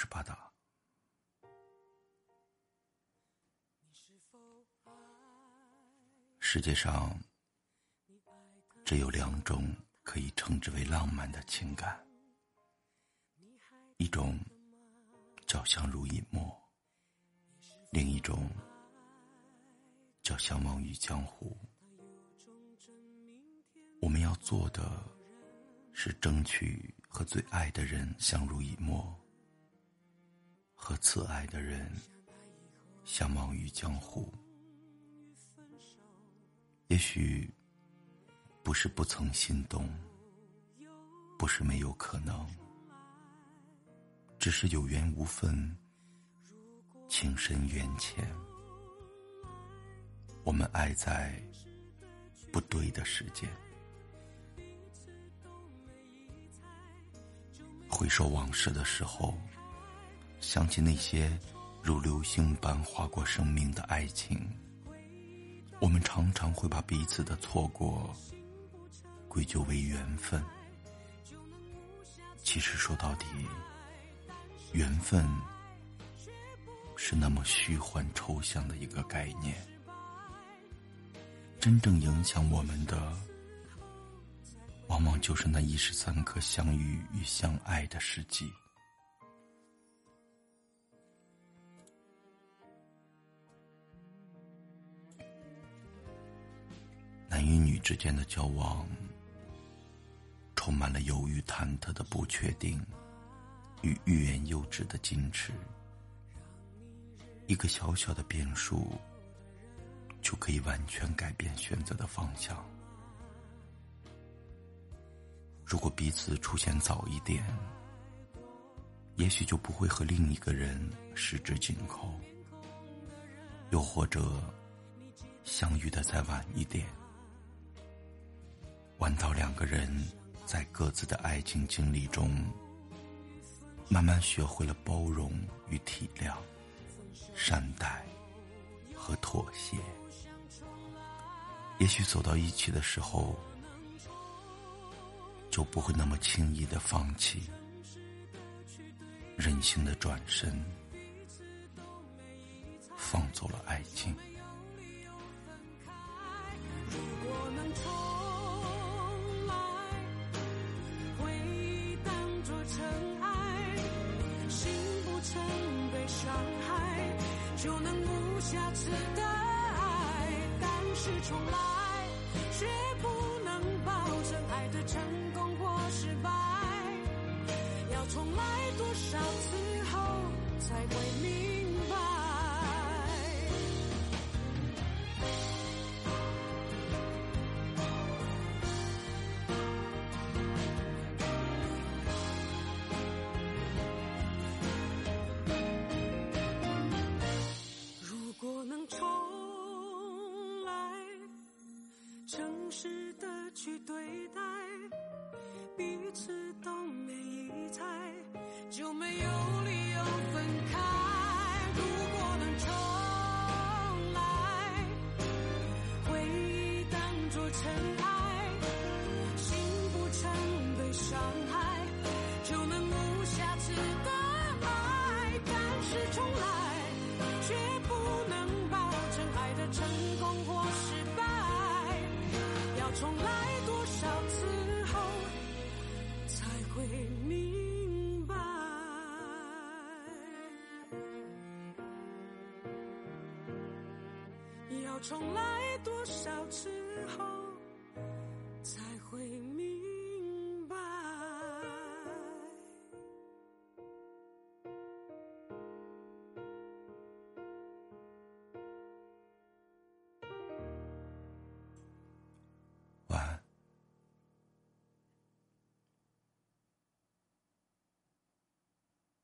是巴达。世界上只有两种可以称之为浪漫的情感，一种叫相濡以沫，另一种叫相忘于江湖。我们要做的，是争取和最爱的人相濡以沫，和此爱的人相忘于江湖。也许不是不曾心动，不是没有可能，只是有缘无分，情深缘浅，我们爱在不对的时间。回首往事的时候，想起那些如流星般划过生命的爱情，我们常常会把彼此的错过归咎为缘分。其实说到底，缘分是那么虚幻抽象的一个概念，真正影响我们的。往往就是那一时三刻相遇与相爱的时机。与女之间的交往，充满了犹豫忐忑的不确定，与欲言又止的矜持。一个小小的变数，就可以完全改变选择的方向。如果彼此出现早一点，也许就不会和另一个人十指紧扣；又或者相遇的再晚一点，玩到两个人在各自的爱情经历中，慢慢学会了包容与体谅、善待和妥协。也许走到一起的时候。就不会那么轻易的放弃，任性的转身，放走了爱情。就能无瑕疵的爱。但是重来，却不去对待。重来多少次后，才？会明白，要重来多少次后。